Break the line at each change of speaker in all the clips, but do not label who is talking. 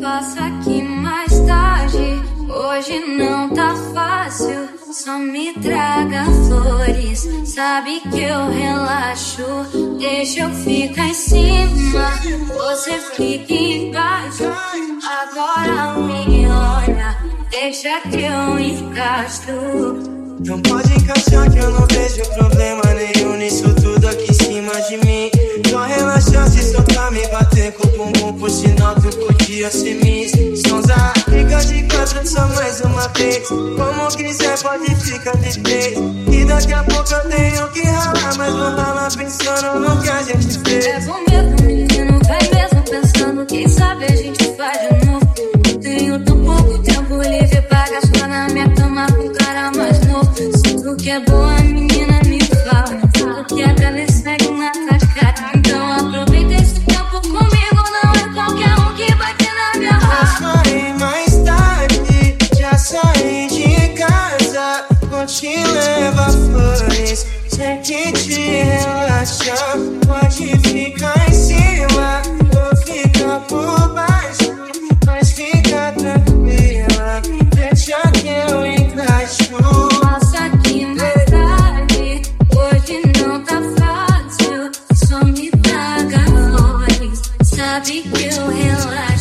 Passa aqui mais tarde, hoje não tá fácil. Só me traga flores, sabe que eu relaxo. Deixa eu ficar em cima, você fica embaixo. Agora me olha, deixa que eu encaixo.
Não pode encaixar que eu não vejo problema nenhum nisso tudo aqui em cima de mim. Só relaxar se soltar me bater com o bumbum por sinal tu podia ser miss. Sonza, fica de quatro só mais uma vez. Como quiser pode ficar de três. E daqui a pouco eu tenho que ralar, mas vou ralar pensando no que a gente fez.
É bom mesmo, menino, vai mesmo pensando, quem sabe a gente faz de novo. Tenho tão pouco tempo livre pra gastar na minha cama com cara mais novo. Tu que é boa, menina,
sei que te. Pode ficar em cima, vou ficar por baixo. Mas fica tranquila, deixa que eu encaixo.
Passa aqui mais tarde, hoje não tá fácil. Só me traga flores, sabe que eu relaxo.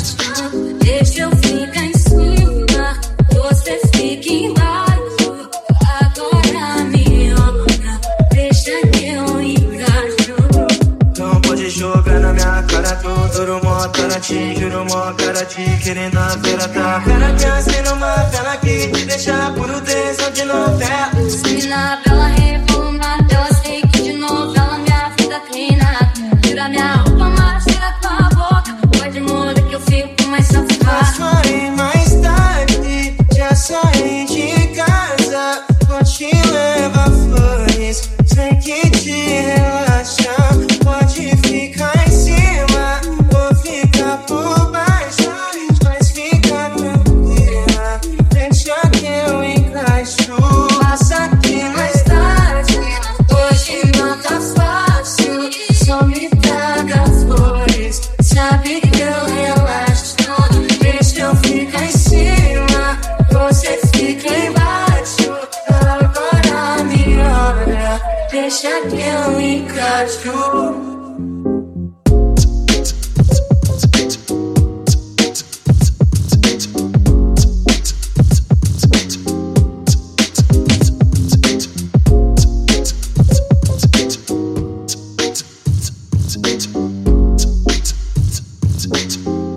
Mó cara te juro, mó cara te querendo a feira tá. Cara pensando numa vela que te deixa puro tesão de novela.
Sabe que eu relaxo, deixa eu ficar em cima, você fica embaixo. Agora me olha, deixa que eu encaixo.